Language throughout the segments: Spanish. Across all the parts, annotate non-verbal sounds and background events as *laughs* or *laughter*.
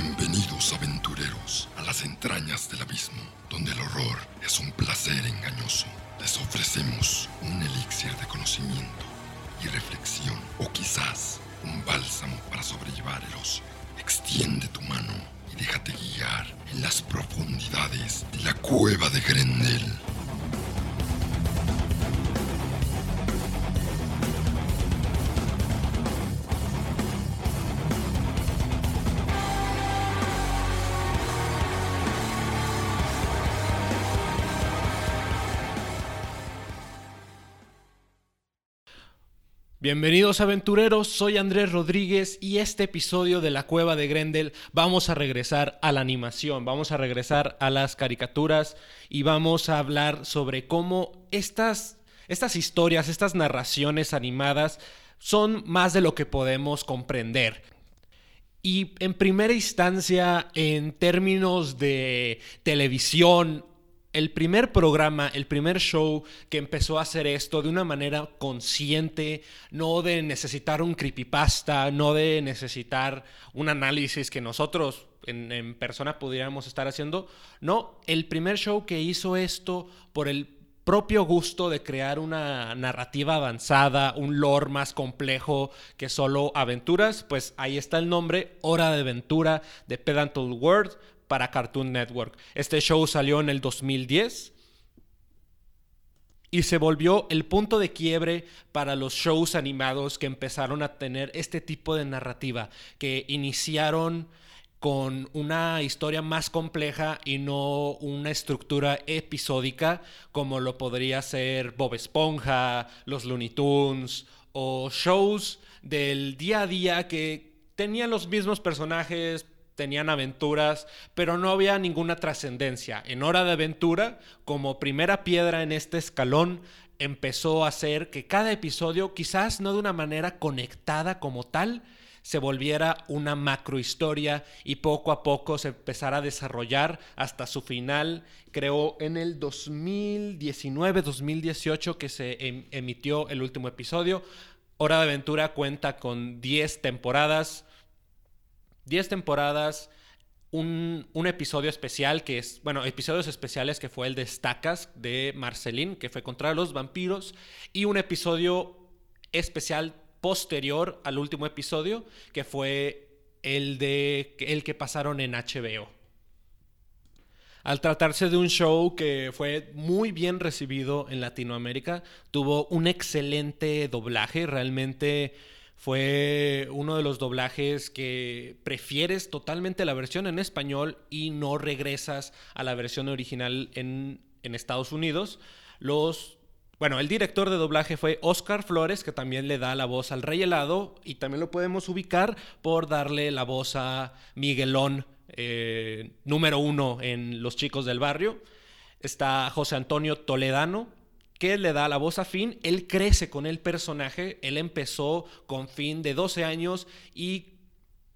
Bienvenidos aventureros a las entrañas del abismo, donde el horror es un placer engañoso. Les ofrecemos un elixir de conocimiento y reflexión, o quizás un bálsamo para sobrellevar el oso. Extiende tu mano y déjate guiar en las profundidades de la cueva de Grendel. Bienvenidos aventureros, soy Andrés Rodríguez y este episodio de La Cueva de Grendel vamos a regresar a la animación, vamos a regresar a las caricaturas y vamos a hablar sobre cómo estas, estas historias, estas narraciones animadas son más de lo que podemos comprender. Y en primera instancia, en términos de televisión, el primer programa, el primer show que empezó a hacer esto de una manera consciente, no de necesitar un creepypasta, no de necesitar un análisis que nosotros en, persona pudiéramos estar haciendo. No, el primer show que hizo esto por el propio gusto de crear una narrativa avanzada, un lore más complejo que solo aventuras, pues ahí está el nombre, Hora de Aventura de Pedantal World, para Cartoon Network. Este show salió en el 2010 y se volvió el punto de quiebre para los shows animados que empezaron a tener este tipo de narrativa, que iniciaron con una historia más compleja y no una estructura episódica como lo podría ser Bob Esponja, los Looney Tunes o shows del día a día que tenían los mismos personajes, tenían aventuras, pero no había ninguna trascendencia. En Hora de Aventura, como primera piedra en este escalón, empezó a hacer que cada episodio, quizás no de una manera conectada como tal, se volviera una macrohistoria y poco a poco se empezara a desarrollar hasta su final, creo en el 2019-2018 que se em, emitió el último episodio. Hora de Aventura cuenta con 10 temporadas, 10 temporadas, un, episodio especial que es, bueno, episodios especiales que fue el de Stacas de Marceline, que fue contra los vampiros, y un episodio especial posterior al último episodio, que fue el de el que pasaron en HBO. Al tratarse de un show que fue muy bien recibido en Latinoamérica, tuvo un excelente doblaje, realmente fue uno de los doblajes que prefieres totalmente la versión en español y no regresas a la versión original en, Estados Unidos. Los bueno, el director de doblaje fue Oscar Flores, que también le da la voz al Rey Helado, y también lo podemos ubicar por darle la voz a Miguelón, eh, número uno en Los Chicos del Barrio. Está José Antonio Toledano, que le da la voz a Finn, él crece con el personaje, él empezó con Finn de 12 años y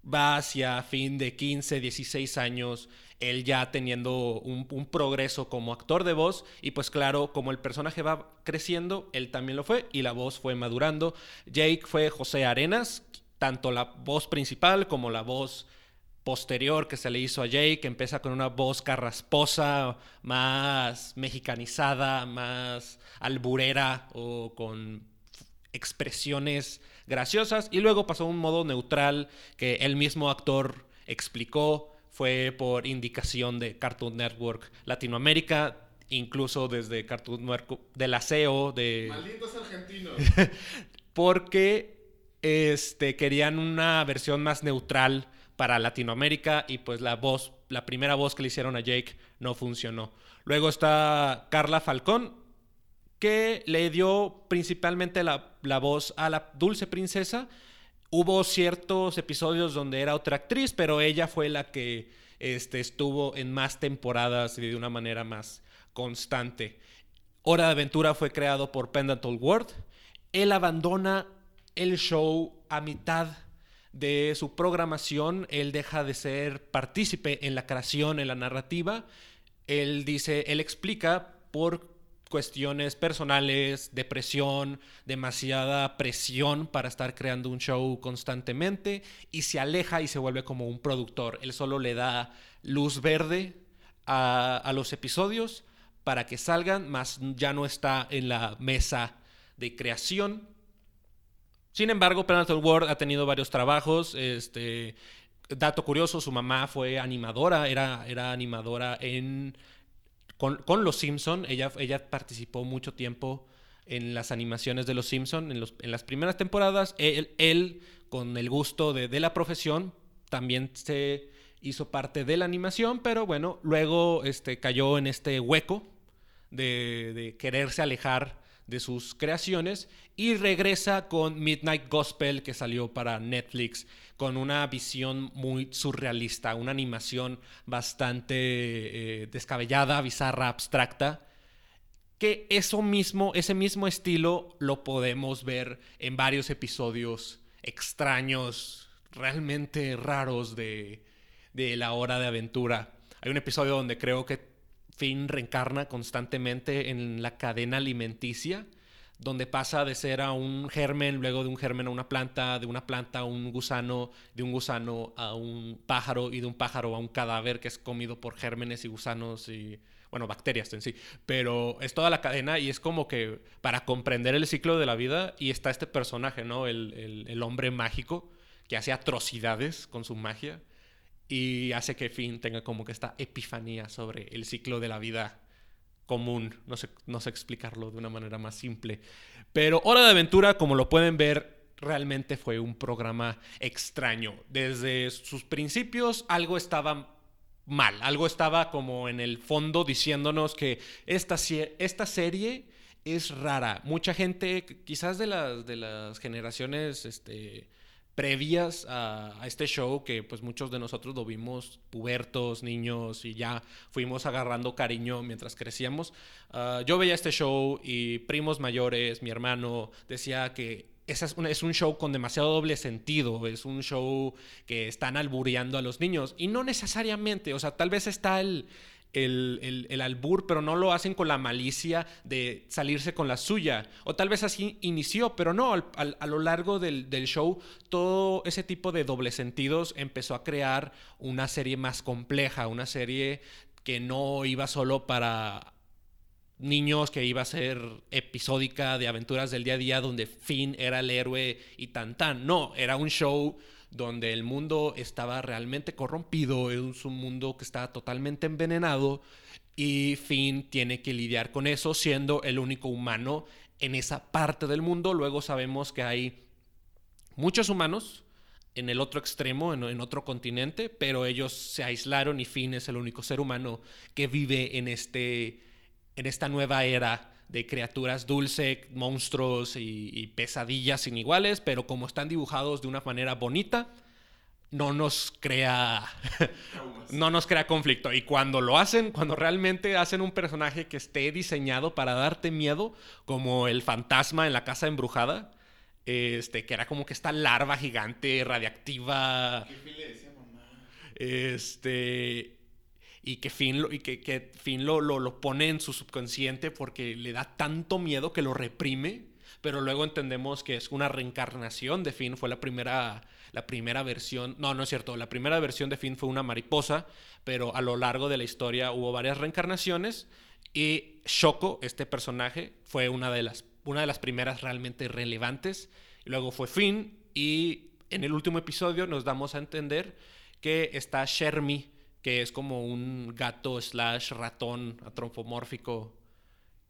va hacia Finn de 15, 16 años, él ya teniendo un, progreso como actor de voz y pues claro, como el personaje va creciendo, él también lo fue y la voz fue madurando. Jake fue José Arenas, tanto la voz principal como la voz posterior que se le hizo a Jake, que empieza con una voz carrasposa, más mexicanizada, más alburera o con expresiones graciosas, y luego pasó a un modo neutral que el mismo actor explicó, fue por indicación de Cartoon Network Latinoamérica, incluso desde Cartoon Network de la CEO de... Malditos argentinos. *laughs* porque este, querían una versión más neutral para Latinoamérica y pues la voz, la primera voz que le hicieron a Jake no funcionó. Luego está Carla Falcón, que le dio principalmente la, voz a la dulce princesa. Hubo ciertos episodios donde era otra actriz, pero ella fue la que este, estuvo en más temporadas y de una manera más constante. Hora de Aventura fue creado por Pendantal World. Él abandona el show a mitad de su programación, él deja de ser partícipe en la creación, en la narrativa. Él dice, él explica por cuestiones personales, depresión, demasiada presión para estar creando un show constantemente y se aleja y se vuelve como un productor. Él solo le da luz verde a, los episodios para que salgan, más ya no está en la mesa de creación. Sin embargo, Penalty World ha tenido varios trabajos. Este, dato curioso, su mamá fue animadora, era, era animadora en con, Los Simpson. Ella, ella participó mucho tiempo en las animaciones de Los Simpson en, las primeras temporadas. Él, con el gusto de, la profesión, también se hizo parte de la animación, pero bueno, luego este, cayó en este hueco de, de quererse alejar de sus creaciones y regresa con Midnight Gospel que salió para Netflix con una visión muy surrealista, una animación bastante eh, descabellada, bizarra, abstracta, que eso mismo, ese mismo estilo lo podemos ver en varios episodios extraños, realmente raros de, de La Hora de Aventura. Hay un episodio donde creo que Finn reencarna constantemente en la cadena alimenticia donde pasa de ser a un germen, luego de un germen a una planta, de una planta a un gusano, de un gusano a un pájaro y de un pájaro a un cadáver que es comido por gérmenes y gusanos y, bueno, bacterias en sí. Pero es toda la cadena y es como que para comprender el ciclo de la vida y está este personaje, ¿no? El, el hombre mágico que hace atrocidades con su magia y hace que Finn tenga como que esta epifanía sobre el ciclo de la vida común. No sé, no sé explicarlo de una manera más simple. Pero Hora de Aventura, como lo pueden ver, realmente fue un programa extraño. Desde sus principios algo estaba mal, algo estaba como en el fondo diciéndonos que esta, esta serie es rara. Mucha gente, quizás de las, de las generaciones este, previas a, este show que pues muchos de nosotros lo vimos pubertos, niños y ya fuimos agarrando cariño mientras crecíamos. Ah, yo veía este show y primos mayores, mi hermano decía que esa es, es, un show con demasiado doble sentido, es un show que están albureando a los niños y no necesariamente, o sea, tal vez está el, el, albur, pero no lo hacen con la malicia de salirse con la suya. O tal vez así inició, pero no, a lo largo del, show todo ese tipo de doble sentidos empezó a crear una serie más compleja, una serie que no iba solo para niños, que iba a ser episódica de aventuras del día a día donde Finn era el héroe y tan tan. No, era un show donde el mundo estaba realmente corrompido, es un mundo que está totalmente envenenado y Finn tiene que lidiar con eso siendo el único humano en esa parte del mundo. Luego sabemos que hay muchos humanos en el otro extremo, en, otro continente, pero ellos se aislaron y Finn es el único ser humano que vive en, este, en esta nueva era de criaturas dulce, monstruos y, pesadillas sin iguales, pero como están dibujados de una manera bonita, no nos crea *laughs* no nos crea conflicto. Y cuando lo hacen cuando realmente hacen un personaje que esté diseñado para darte miedo como el fantasma en la casa embrujada este que era como que esta larva gigante radiactiva. ¿Qué le decía mamá? este y que Finn, lo, y que, que lo, lo, pone en su subconsciente porque le da tanto miedo que lo reprime, pero luego entendemos que es una reencarnación de Finn, fue la primera, la primera versión, no, no es cierto, la primera versión de Finn fue una mariposa, pero a lo largo de la historia hubo varias reencarnaciones y Shoko, este personaje, fue una de las, una de las primeras realmente relevantes, y luego fue Finn y en el último episodio nos damos a entender que está Shermie que es como un gato slash ratón atrofomórfico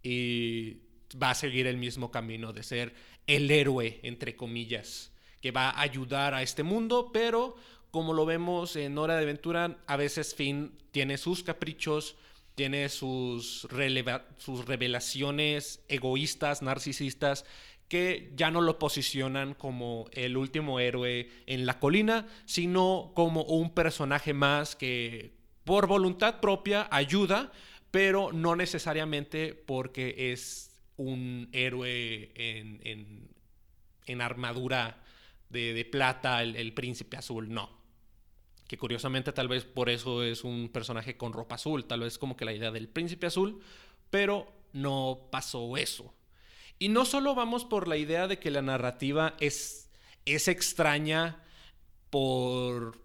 y va a seguir el mismo camino de ser el héroe, entre comillas, que va a ayudar a este mundo, pero como lo vemos en Hora de Aventura, a veces Finn tiene sus caprichos, tiene sus, sus revelaciones egoístas, narcisistas, que ya no lo posicionan como el último héroe en la colina, sino como un personaje más que por voluntad propia ayuda, pero no necesariamente porque es un héroe en, armadura de, plata, el, príncipe azul, no. Que curiosamente tal vez por eso es un personaje con ropa azul, tal vez como que la idea del príncipe azul, pero no pasó eso. Y no solo vamos por la idea de que la narrativa es, es extraña por,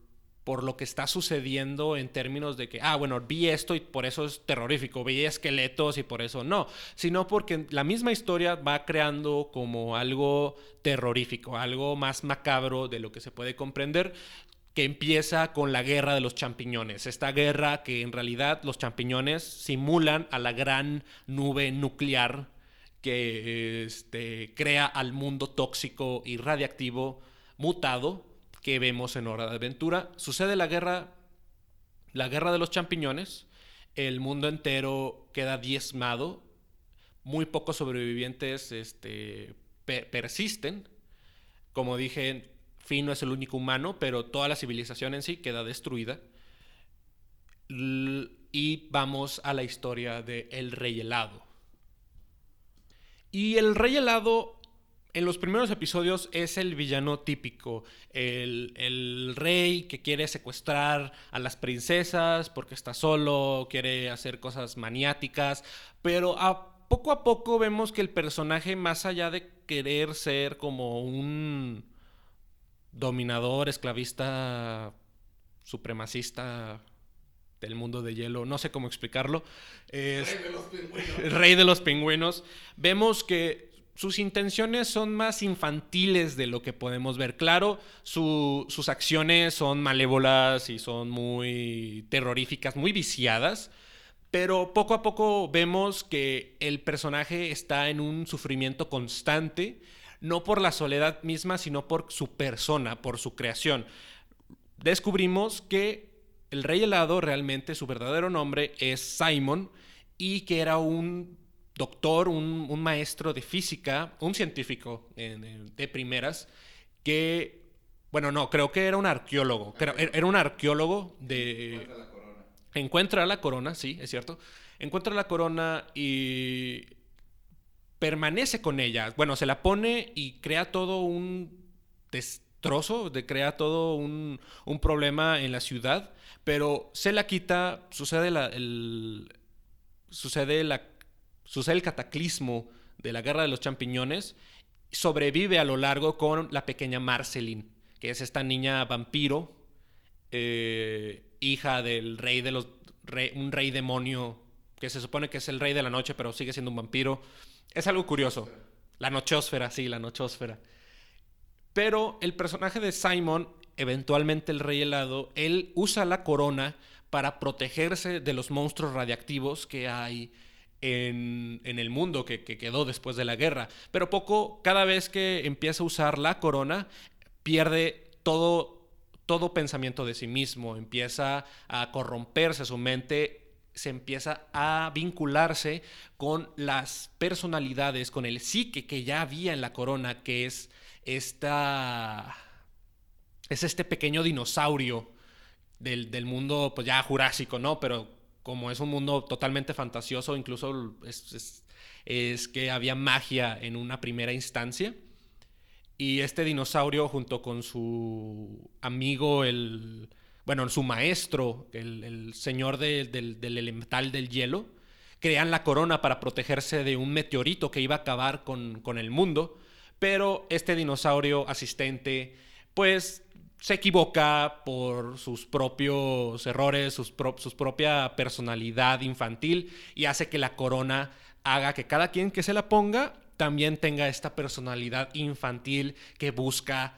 por lo que está sucediendo en términos de que, ah, bueno, vi esto y por eso es terrorífico, vi esqueletos y por eso no, sino porque la misma historia va creando como algo terrorífico, algo más macabro de lo que se puede comprender, que empieza con la guerra de los champiñones. Esta guerra que en realidad los champiñones simulan a la gran nube nuclear que este, crea al mundo tóxico y radiactivo mutado que vemos en Hora de Aventura. Sucede la guerra, la guerra de los champiñones, el mundo entero queda diezmado, muy pocos sobrevivientes este, persisten. Como dije, Finn no es el único humano, pero toda la civilización en sí queda destruida. y vamos a la historia de El Rey Helado. Y el Rey Helado en los primeros episodios es el villano típico, el, rey que quiere secuestrar a las princesas porque está solo, quiere hacer cosas maniáticas, pero a poco a poco vemos que el personaje, más allá de querer ser como un dominador, esclavista, supremacista del mundo de hielo, no sé cómo explicarlo, es rey de los pingüinos. Rey de los pingüinos. Vemos que sus intenciones son más infantiles de lo que podemos ver. Claro, sus acciones son malévolas y son muy terroríficas, muy viciadas, pero poco a poco vemos que el personaje está en un sufrimiento constante, no por la soledad misma, sino por su persona, por su creación. Descubrimos que el rey helado realmente su verdadero nombre es Simon y que era un doctor, un, maestro de física, un científico de primeras, que, bueno, no, creo que era un arqueólogo, era un arqueólogo de... Encuentra la corona. Encuentra la corona, sí, es cierto. Encuentra la corona y permanece con ella. Bueno, se la pone y crea todo un destrozo, de, crea todo un, un problema en la ciudad, pero se la quita, sucede la, el, sucede la sucede el cataclismo de la guerra de los champiñones, sobrevive a lo largo con la pequeña Marceline, que es esta niña vampiro, eh, hija del rey de los... un rey demonio, que se supone que es el rey de la noche, pero sigue siendo un vampiro. Es algo curioso. La nochosfera, sí, la nochosfera. Pero el personaje de Simon, eventualmente el rey helado, él usa la corona para protegerse de los monstruos radiactivos que hay en, el mundo que, quedó después de la guerra. Pero poco, cada vez que empieza a usar la corona, pierde todo, todo pensamiento de sí mismo, empieza a corromperse su mente, se empieza a vincularse con las personalidades, con el psique que ya había en la corona, que es esta... Es este pequeño dinosaurio del, del mundo, pues ya jurásico, ¿no? Pero como es un mundo totalmente fantasioso, incluso es, que había magia en una primera instancia. Y este dinosaurio junto con su amigo, el, bueno, su maestro, el, señor del, elemental del hielo, crean la corona para protegerse de un meteorito que iba a acabar con, con el mundo. Pero este dinosaurio asistente, pues se equivoca por sus propios errores, su propia personalidad infantil y hace que la corona haga que cada quien que se la ponga también tenga esta personalidad infantil que busca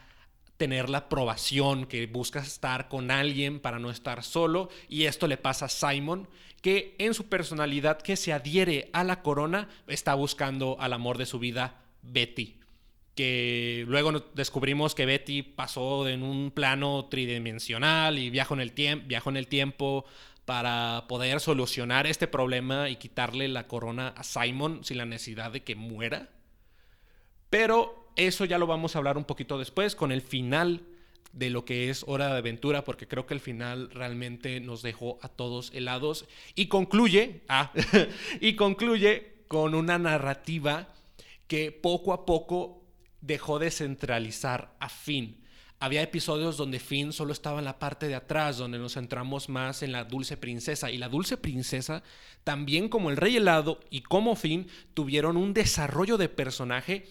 tener la aprobación, que busca estar con alguien para no estar solo. Y esto le pasa a Simon, que en su personalidad que se adhiere a la corona está buscando al amor de su vida, Betty que luego descubrimos que Betty pasó en un plano tridimensional y viajó en el, viajó en el tiempo para poder solucionar este problema y quitarle la corona a Simon sin la necesidad de que muera. Pero eso ya lo vamos a hablar un poquito después con el final de lo que es Hora de Aventura, porque creo que el final realmente nos dejó a todos helados y concluye, ah, *laughs* y concluye con una narrativa que poco a poco dejó de centralizar a Finn. había episodios donde Finn solo estaba en la parte de atrás, donde nos centramos más en la dulce princesa. Y la dulce princesa, también como el rey helado y como Finn, tuvieron un desarrollo de personaje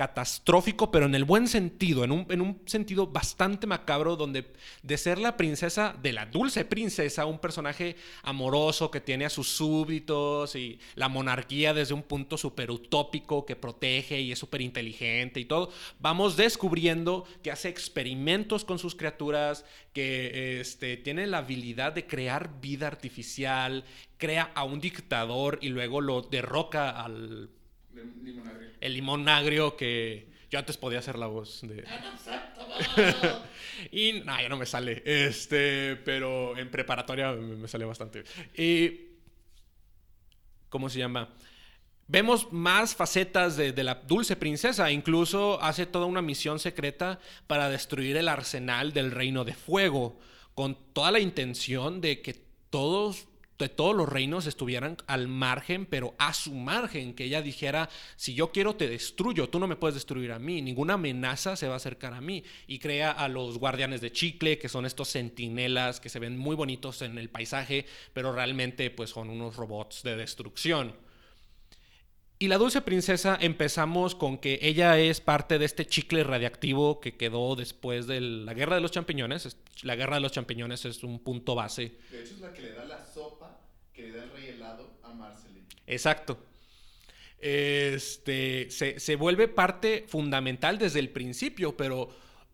catastrófico, pero en el buen sentido, en un, en un, sentido bastante macabro, donde de ser la princesa, de la dulce princesa, un personaje amoroso que tiene a sus súbditos y la monarquía desde un punto súper utópico que protege y es súper inteligente y todo, vamos descubriendo que hace experimentos con sus criaturas, que este, tiene la habilidad de crear vida artificial, crea a un dictador y luego lo derroca al el limón agrio que yo antes podía hacer la voz de... *laughs* y no, ya no me sale. Este, pero en preparatoria me, sale bastante. Y... ¿Cómo se llama? Vemos más facetas de, de, la dulce princesa. Incluso hace toda una misión secreta para destruir el arsenal del reino de fuego. Con toda la intención de que todos de todos los reinos estuvieran al margen, pero a su margen, que ella dijera, si yo quiero te destruyo, tú no me puedes destruir a mí, ninguna amenaza se va a acercar a mí. Y crea a los guardianes de chicle, que son estos centinelas que se ven muy bonitos en el paisaje, pero realmente pues son unos robots de destrucción. Y la dulce princesa empezamos con que ella es parte de este chicle radiactivo que quedó después de la guerra de los champiñones. La guerra de los champiñones es un punto base. De hecho es la que le da la sopa que le da el rey helado a Marceline. Exacto. Este, se, se vuelve parte fundamental desde el principio, pero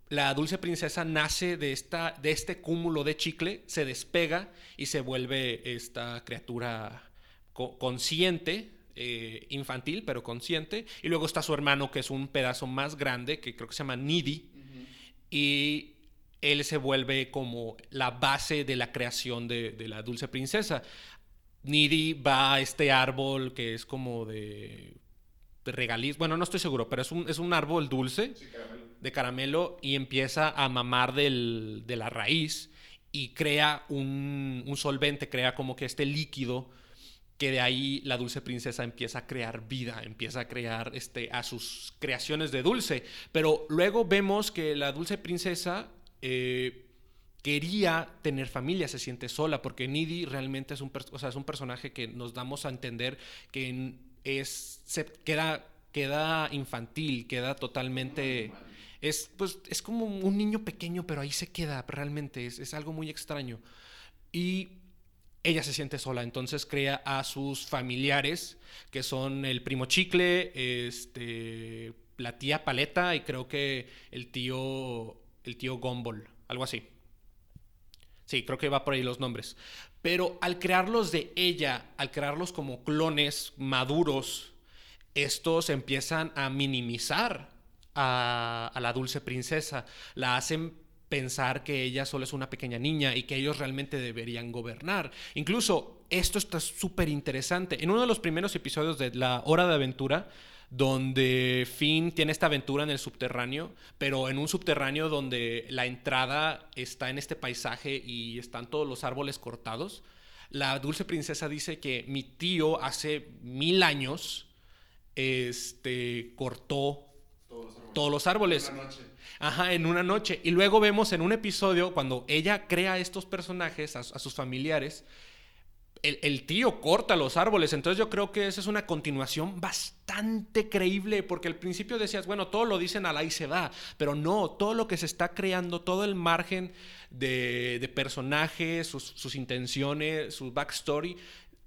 la dulce princesa nace de, esta, de este cúmulo de chicle, se despega y se vuelve esta criatura consciente eh, infantil, pero consciente. Y luego está su hermano, que es un pedazo más grande, que creo que se llama Needy. Y él se vuelve como la base de la creación de, la dulce princesa. Needy va a este árbol que es como de, de regaliz. Bueno, no estoy seguro, pero es un, es un árbol dulce de caramelo y empieza a mamar del, de la raíz y crea un, un solvente, crea como que este líquido que de ahí la dulce princesa empieza a crear vida, empieza a crear este, a sus creaciones de dulce. Pero luego vemos que la dulce princesa eh, quería tener familia, se siente sola, porque Nidi realmente es un, o es un personaje que nos damos a entender que es, se queda, queda infantil, queda totalmente... Es, pues, es como un niño pequeño, pero ahí se queda realmente, es, es algo muy extraño. Y ella se siente sola, entonces crea a sus familiares, que son el primo Chicle, este, la tía Paleta y creo que el tío, el tío Gumball, algo así. Sí, creo que va por ahí los nombres. Pero al crearlos de ella, al crearlos como clones maduros, estos empiezan a minimizar a, a la dulce princesa, la hacen pensar que ella solo es una pequeña niña y que ellos realmente deberían gobernar. Incluso esto está súper interesante. En uno de los primeros episodios de La Hora de Aventura, donde Finn tiene esta aventura en el subterráneo, pero en un subterráneo donde la entrada está en este paisaje y están todos los árboles cortados, la dulce princesa dice que mi tío hace mil años este, cortó todos los árboles. Ajá, en una noche. Y luego vemos en un episodio, cuando ella crea estos personajes, a, sus familiares, el, tío corta los árboles. Entonces yo creo que esa es una continuación bastante creíble, porque al principio decías, bueno, todo lo dicen a la y se va, pero no, todo lo que se está creando, todo el margen de, personajes, sus, sus intenciones, su backstory,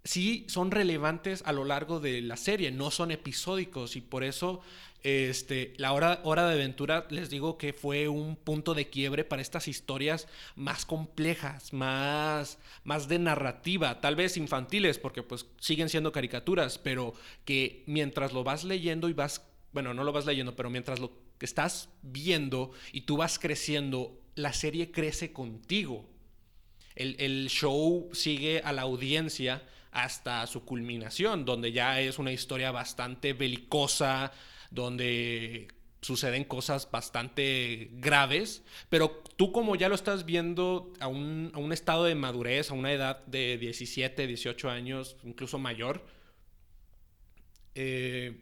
sí son relevantes a lo largo de la serie, no son episódicos y por eso este, la hora, hora de aventura les digo que fue un punto de quiebre para estas historias más complejas, más, más de narrativa, tal vez infantiles, porque pues siguen siendo caricaturas, pero que mientras lo vas leyendo y vas, bueno, no lo vas leyendo, pero mientras lo estás viendo y tú vas creciendo, la serie crece contigo. El, el show sigue a la audiencia hasta su culminación, donde ya es una historia bastante belicosa, donde suceden cosas bastante graves, pero tú como ya lo estás viendo a un, estado de madurez, a una edad de 17, 18 años, incluso mayor, eh,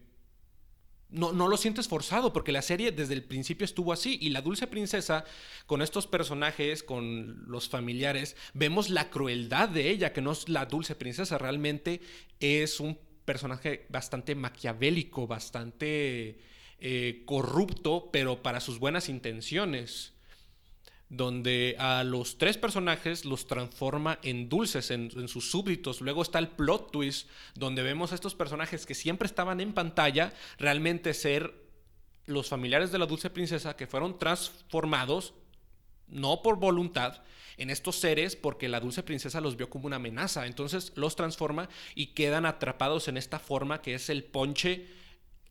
no, no, lo sientes forzado, porque la serie desde el principio estuvo así. Y la dulce princesa, con estos personajes, con los familiares, vemos la crueldad de ella, que no es la dulce princesa, realmente es un personaje bastante maquiavélico, bastante eh, corrupto, pero para sus buenas intenciones donde a los tres personajes los transforma en dulces, en, sus súbditos. Luego está el plot twist, donde vemos a estos personajes que siempre estaban en pantalla realmente ser los familiares de la dulce princesa que fueron transformados, no por voluntad, en estos seres porque la dulce princesa los vio como una amenaza. Entonces los transforma y quedan atrapados en esta forma que es el ponche,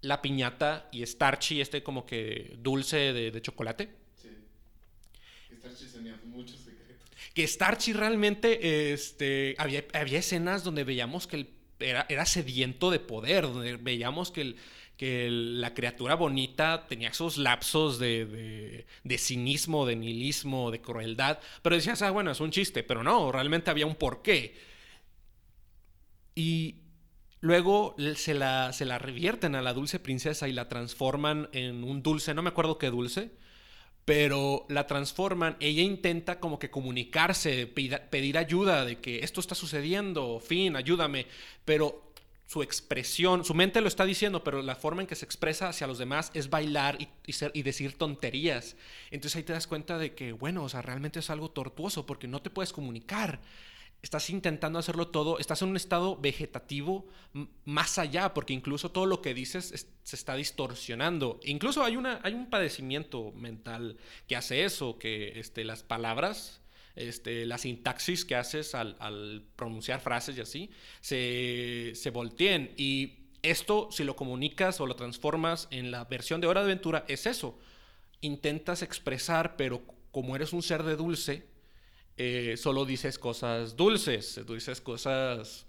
la piñata y Starchy, este como que dulce de chocolate. Que Starchy realmente, este, había, había escenas donde veíamos que él era, era sediento de poder, donde veíamos que, el, que la criatura bonita tenía esos lapsos de, cinismo, de nihilismo, de crueldad, pero decías, ah, bueno, es un chiste, pero no, realmente había un porqué. Y luego se la, se la revierten a la dulce princesa y la transforman en un dulce, no me acuerdo qué dulce, pero la transforman, ella intenta como que comunicarse, pedir ayuda de que esto está sucediendo, fin, ayúdame, pero su expresión, su mente lo está diciendo, pero la forma en que se expresa hacia los demás es bailar y, y, decir tonterías. Entonces ahí te das cuenta de que, bueno, o sea, realmente es algo tortuoso porque no te puedes comunicar estás intentando hacerlo todo, estás en un estado vegetativo más allá, porque incluso todo lo que dices se está distorsionando. Incluso hay, una, hay un padecimiento mental que hace eso, que este, las palabras, este, la sintaxis que haces al, pronunciar frases y así, se, se volteen. Y esto, si lo comunicas o lo transformas en la versión de Hora de Aventura, es eso. Intentas expresar, pero como eres un ser de dulce, eh, solo dices cosas dulces, dices cosas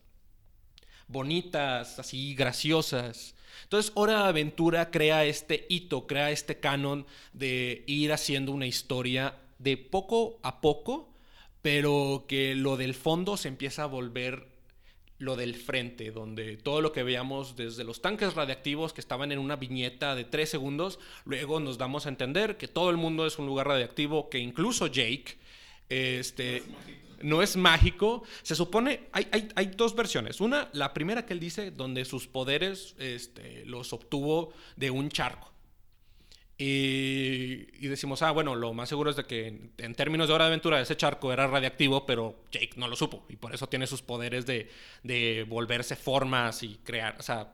bonitas, así graciosas. Entonces, Hora de Aventura crea este hito, crea este canon de ir haciendo una historia de poco a poco, pero que lo del fondo se empieza a volver lo del frente, donde todo lo que veíamos desde los tanques radiactivos que estaban en una viñeta de tres segundos, luego nos damos a entender que todo el mundo es un lugar radiactivo, que incluso Jake este, no es mágico. Se supone, hay, hay, dos versiones. Una, la primera que él dice, donde sus poderes este, los obtuvo de un charco. Y, decimos, ah, bueno, lo más seguro es de que en, términos de hora de aventura ese charco era radiactivo, pero Jake no lo supo. Y por eso tiene sus poderes de, de volverse formas y crear, o sea,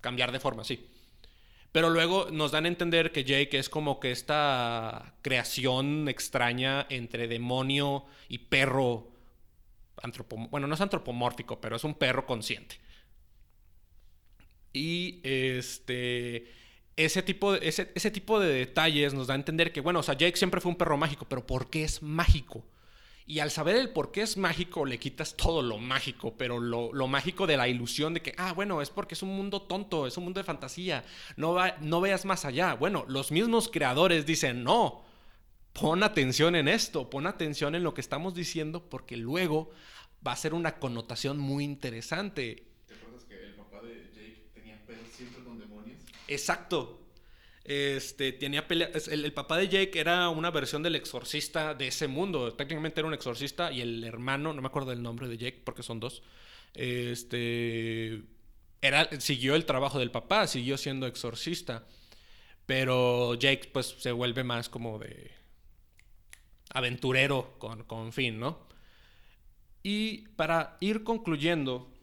cambiar de forma, sí. Pero luego nos dan a entender que Jake es como que esta creación extraña entre demonio y perro. Bueno, no es antropomórfico, pero es un perro consciente. Y este. Ese tipo, de, ese, ese tipo de detalles nos da a entender que, bueno, o sea, Jake siempre fue un perro mágico, pero ¿por qué es mágico? Y al saber el por qué es mágico, le quitas todo lo mágico, pero lo, mágico de la ilusión de que, ah, bueno, es porque es un mundo tonto, es un mundo de fantasía, no, va, no veas más allá. Bueno, los mismos creadores dicen, no, pon atención en esto, pon atención en lo que estamos diciendo, porque luego va a ser una connotación muy interesante. ¿Te acuerdas que el papá de Jake tenía pedos siempre con demonios? Exacto. Este, tenía pelea, el, papá de Jake era una versión del exorcista de ese mundo. Técnicamente era un exorcista y el hermano, no me acuerdo del nombre de Jake porque son dos. Este, era, siguió el trabajo del papá, siguió siendo exorcista. Pero Jake, pues, se vuelve más como de aventurero con, con fin, ¿no? Y para ir concluyendo,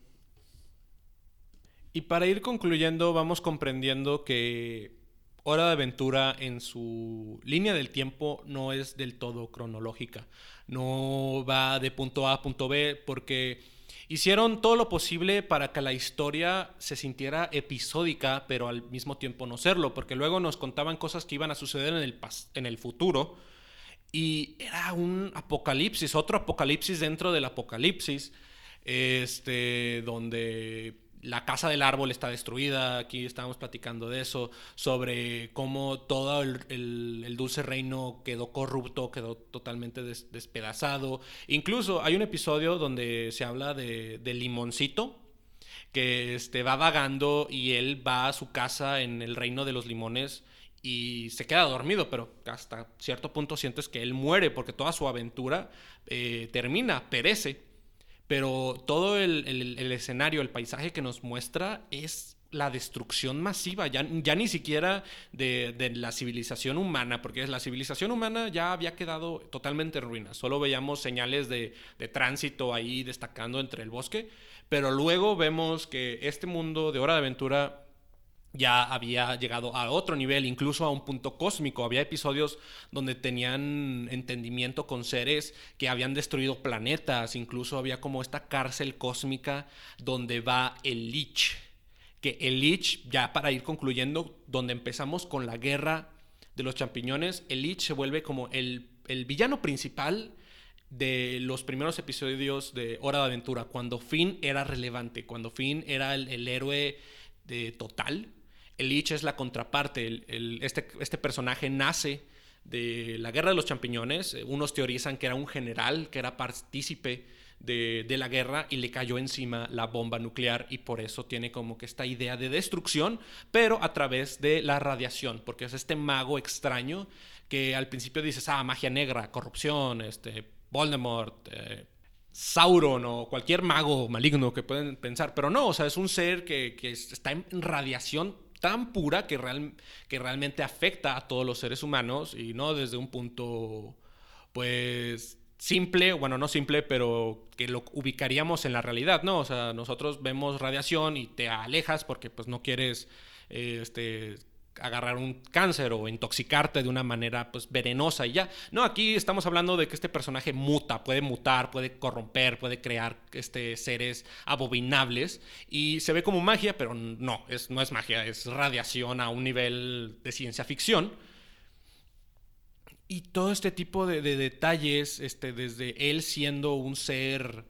y para ir concluyendo, vamos comprendiendo que Hora de Aventura en su línea del tiempo no es del todo cronológica. No va de punto A a punto B porque hicieron todo lo posible para que la historia se sintiera episódica, pero al mismo tiempo no serlo, porque luego nos contaban cosas que iban a suceder en el, en el futuro y era un apocalipsis, otro apocalipsis dentro del apocalipsis, este, donde la casa del árbol está destruida, aquí estábamos platicando de eso, sobre cómo todo el, dulce reino quedó corrupto, quedó totalmente despedazado. Incluso hay un episodio donde se habla de, Limoncito, que este, va vagando y él va a su casa en el reino de los limones y se queda dormido, pero hasta cierto punto sientes que él muere porque toda su aventura eh, termina, perece. Pero todo el, escenario, el paisaje que nos muestra es la destrucción masiva, ya, ni siquiera de, de, la civilización humana, porque la civilización humana ya había quedado totalmente en ruinas, solo veíamos señales de, de tránsito ahí destacando entre el bosque, pero luego vemos que este mundo de Hora de Aventura ya había llegado a otro nivel, incluso a un punto cósmico. Había episodios donde tenían entendimiento con seres que habían destruido planetas, incluso había como esta cárcel cósmica donde va el Lich. Que el Lich, ya para ir concluyendo, donde empezamos con la guerra de los champiñones, el Lich se vuelve como el, villano principal de los primeros episodios de Hora de Aventura, cuando Finn era relevante, cuando Finn era el, el héroe de total el Lich es la contraparte. este, este personaje nace de la guerra de los champiñones. Unos teorizan que era un general, que era partícipe de, la guerra y le cayó encima la bomba nuclear y por eso tiene como que esta idea de destrucción, pero a través de la radiación, porque es este mago extraño que al principio dices, ah, magia negra, corrupción, este, Voldemort, eh, Sauron o cualquier mago maligno que pueden pensar, pero no, o sea, es un ser que, que está en radiación tan pura que, real, que realmente afecta a todos los seres humanos y no desde un punto, pues, simple, bueno, no simple, pero que lo ubicaríamos en la realidad, ¿no? O sea, nosotros vemos radiación y te alejas porque pues no quieres este, agarrar un cáncer o intoxicarte de una manera pues venenosa y ya. No, aquí estamos hablando de que este personaje muta, puede mutar, puede corromper, puede crear este, seres abominables y se ve como magia, pero no, es, no es magia, es radiación a un nivel de ciencia ficción. Y todo este tipo de, detalles, este, desde él siendo un ser...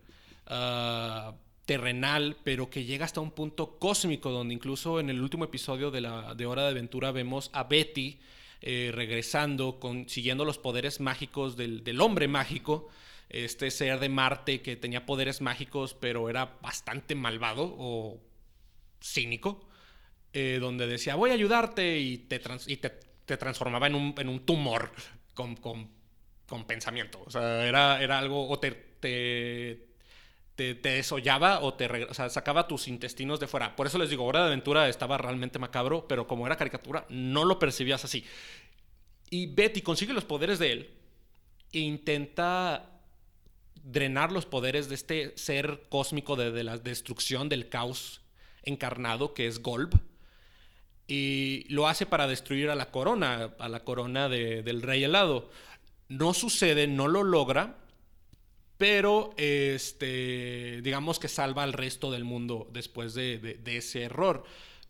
Ah, terrenal, pero que llega hasta un punto cósmico, donde incluso en el último episodio de, la, de Hora de Aventura vemos a Betty eh, regresando, con, siguiendo los poderes mágicos del, hombre mágico, este ser de Marte que tenía poderes mágicos, pero era bastante malvado o cínico, eh, donde decía, voy a ayudarte y te, y te, transformaba en un, en un tumor con, con, con, pensamiento. O sea, era, era algo, o te te, desollaba o te sacaba tus intestinos de fuera. Por eso les digo, Hora de Aventura estaba realmente macabro, pero como era caricatura, no lo percibías así. Y Betty consigue los poderes de él e intenta drenar los poderes de este ser cósmico de, la destrucción del caos encarnado que es Golb. Y lo hace para destruir a la corona, a la corona del rey helado. No sucede, no lo logra, pero este, digamos que salva al resto del mundo después de, ese error.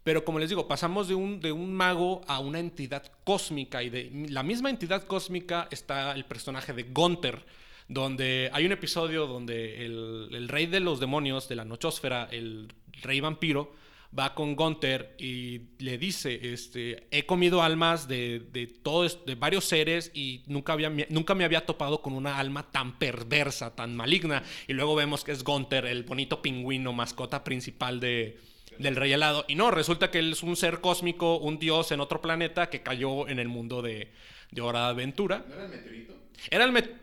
Pero como les digo, pasamos de un, de un, mago a una entidad cósmica y de la misma entidad cósmica está el personaje de Gunther, donde hay un episodio donde el, rey de los demonios de la nochosfera, el rey vampiro, va con Gunther y le dice, este, he comido almas de, de, todos, de varios seres y nunca, había, nunca me había topado con una alma tan perversa, tan maligna. Y luego vemos que es Gunther, el bonito pingüino, mascota principal de, del rey helado. Y no, resulta que él es un ser cósmico, un dios en otro planeta que cayó en el mundo de, de Hora de Aventura. ¿No era el meteorito? Era el,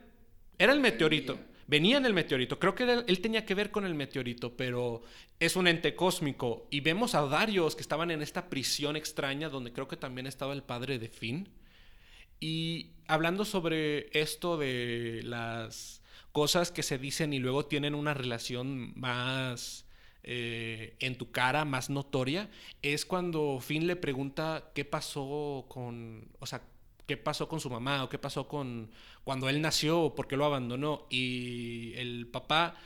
era el meteorito venía en el meteorito. Creo que él, tenía que ver con el meteorito, pero es un ente cósmico. Y vemos a varios que estaban en esta prisión extraña, donde creo que también estaba el padre de Finn. Y hablando sobre esto de las cosas que se dicen y luego tienen una relación más eh, en tu cara, más notoria, es cuando Finn le pregunta qué pasó con, o sea, qué pasó con su mamá o qué pasó con cuando él nació o por qué lo abandonó. Y el papá,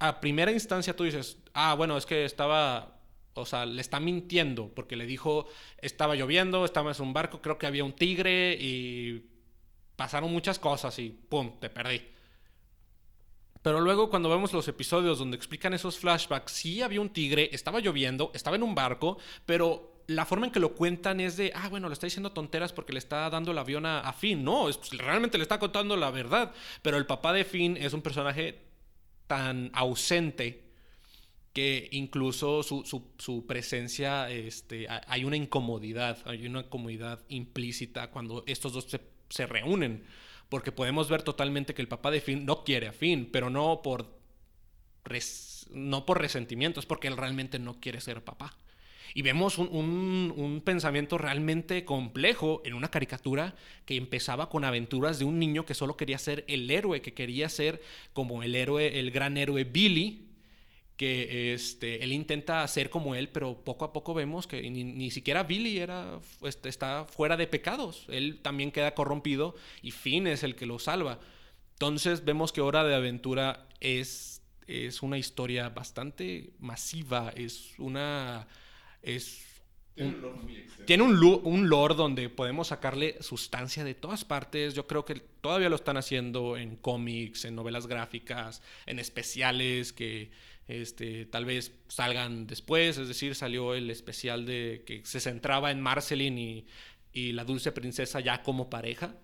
a primera instancia tú dices, ah, bueno, es que estaba, o sea, le está mintiendo porque le dijo, estaba lloviendo, estaba en un barco, creo que había un tigre y pasaron muchas cosas y ¡pum! Te perdí. Pero luego cuando vemos los episodios donde explican esos flashbacks, sí había un tigre, estaba lloviendo, estaba en un barco, pero la forma en que lo cuentan es de, ah, bueno, le está diciendo tonteras porque le está dando el avión a, Finn. No, es, pues, realmente le está contando la verdad. Pero el papá de Finn es un personaje tan ausente que incluso su, su, presencia, este, ha- hay una incomodidad, hay una incomodidad implícita cuando estos dos se, se reúnen, porque podemos ver totalmente que el papá de Finn no quiere a Finn, pero no por, res- no por resentimiento, es porque él realmente no quiere ser papá. Y vemos un, un- pensamiento realmente complejo en una caricatura que empezaba con aventuras de un niño que solo quería ser el héroe, que quería ser como el héroe, el gran héroe Billy, que este, él intenta ser como él, pero poco a poco vemos que ni, ni siquiera Billy era, este, está fuera de pecados. Él también queda corrompido y Finn es el que lo salva. Entonces vemos que Hora de Aventura es, es una historia bastante masiva, es una... Es Tiene un lore muy extenso. tiene un, lu- un lore donde podemos sacarle sustancia de todas partes. Yo creo que todavía lo están haciendo en cómics, en novelas gráficas, en especiales que este, tal vez salgan después. Es decir, salió el especial de que se centraba en Marceline y, y la dulce princesa ya como pareja.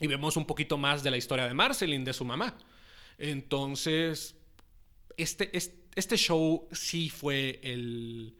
Y vemos un poquito más de la historia de Marceline, de su mamá. Entonces, este, es- este show sí fue el,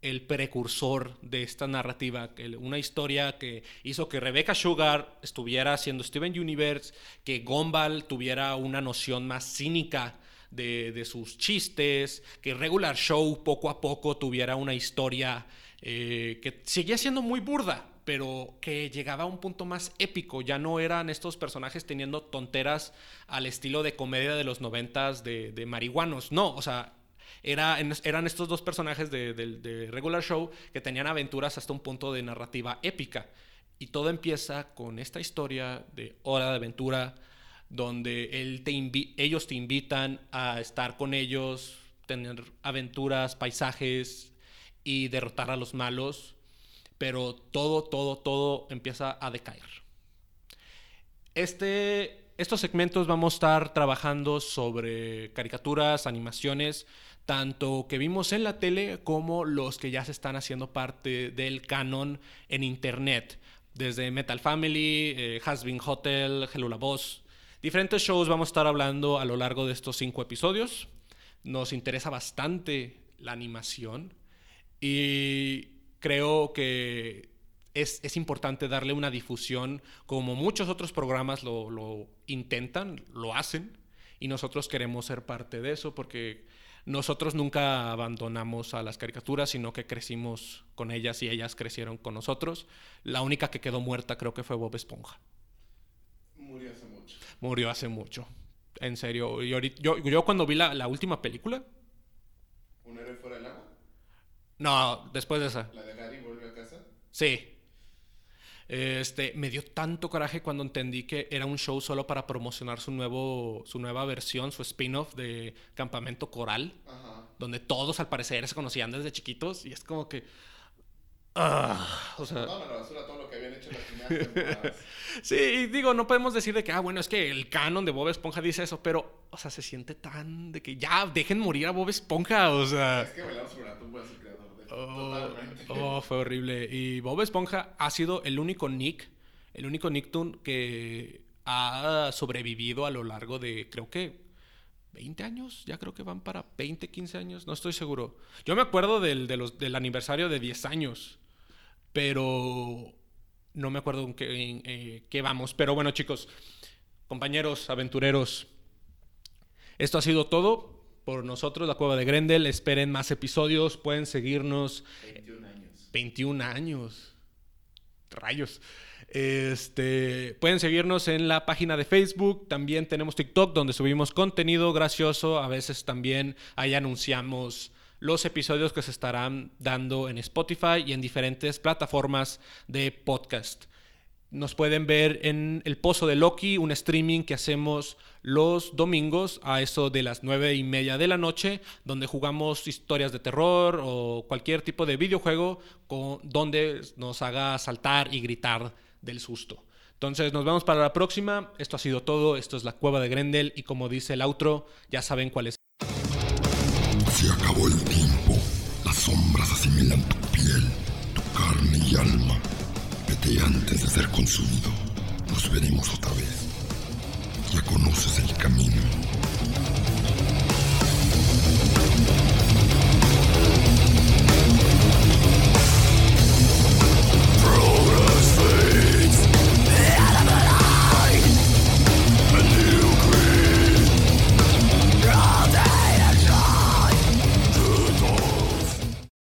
el precursor de esta narrativa, una historia que hizo que Rebecca Sugar estuviera haciendo Steven Universe, que Gumball tuviera una noción más cínica de, de sus chistes, que Regular Show poco a poco tuviera una historia eh, que seguía siendo muy burda, pero que llegaba a un punto más épico. Ya no eran estos personajes teniendo tonteras al estilo de comedia de los noventas de, de marihuanos. No, o sea, eran estos dos personajes de, Regular Show que tenían aventuras hasta un punto de narrativa épica. Y todo empieza con esta historia de Hora de Aventura, donde ellos te invitan a estar con ellos, tener aventuras, paisajes y derrotar a los malos. Pero todo, todo, todo empieza a decaer. Este, estos segmentos vamos a estar trabajando sobre caricaturas, animaciones, tanto que vimos en la tele como los que ya se están haciendo parte del canon en internet. Desde Metal Family, eh, Has Been Hotel, Hello La Voz. Diferentes shows vamos a estar hablando a lo largo de estos cinco episodios. Nos interesa bastante la animación y creo que es, es importante darle una difusión como muchos otros programas lo, lo intentan, lo hacen y nosotros queremos ser parte de eso porque nosotros nunca abandonamos a las caricaturas, sino que crecimos con ellas y ellas crecieron con nosotros. La única que quedó muerta creo que fue Bob Esponja. Murió hace mucho. Murió hace mucho. En serio. Y ahorita- yo, yo cuando vi la, la última película, ¿Un héroe fuera del agua? no, después de esa, ¿La de Gary vuelve a casa? Sí. Este, me dio tanto coraje cuando entendí que era un show solo para promocionar su, nuevo, su nueva versión, su spin-off de Campamento Coral, Ajá. donde todos al parecer se conocían desde chiquitos y es como que... ah, o sea, basura todo lo que habían hecho las *laughs* sí, y digo, no podemos decir de que, ah, bueno, es que el canon de Bob Esponja dice eso, pero, o sea, se siente tan de que ya dejen morir a Bob Esponja, o sea... Es que bailaron sobre la tumba de su creador. Oh, oh, fue horrible. Y Bob Esponja ha sido el único Nick, el único Nicktoon que ha sobrevivido a lo largo de, creo que, 20 años. Ya creo que van para 20, 15 años. No estoy seguro. Yo me acuerdo del, del aniversario de 10 años, pero no me acuerdo en, eh, qué vamos. Pero bueno, chicos, compañeros, aventureros, esto ha sido todo por nosotros, la Cueva de Grendel. Esperen más episodios, pueden seguirnos 21 años. 21 años. Rayos. Este, pueden seguirnos en la página de Facebook, también tenemos TikTok donde subimos contenido gracioso, a veces también ahí anunciamos los episodios que se estarán dando en Spotify y en diferentes plataformas de podcast. Nos pueden ver en El Pozo de Loki, un streaming que hacemos los domingos a eso de las nueve y media de la noche, donde jugamos historias de terror o cualquier tipo de videojuego donde nos haga saltar y gritar del susto. Entonces nos vemos para la próxima. Esto ha sido todo. Esto es la cueva de Grendel y como dice el outro, ya saben cuál es. Se acabó el tiempo. Las sombras asimilan tu piel, tu carne y alma. Antes de ser consumido. Nos veremos otra vez. Ya conoces el camino.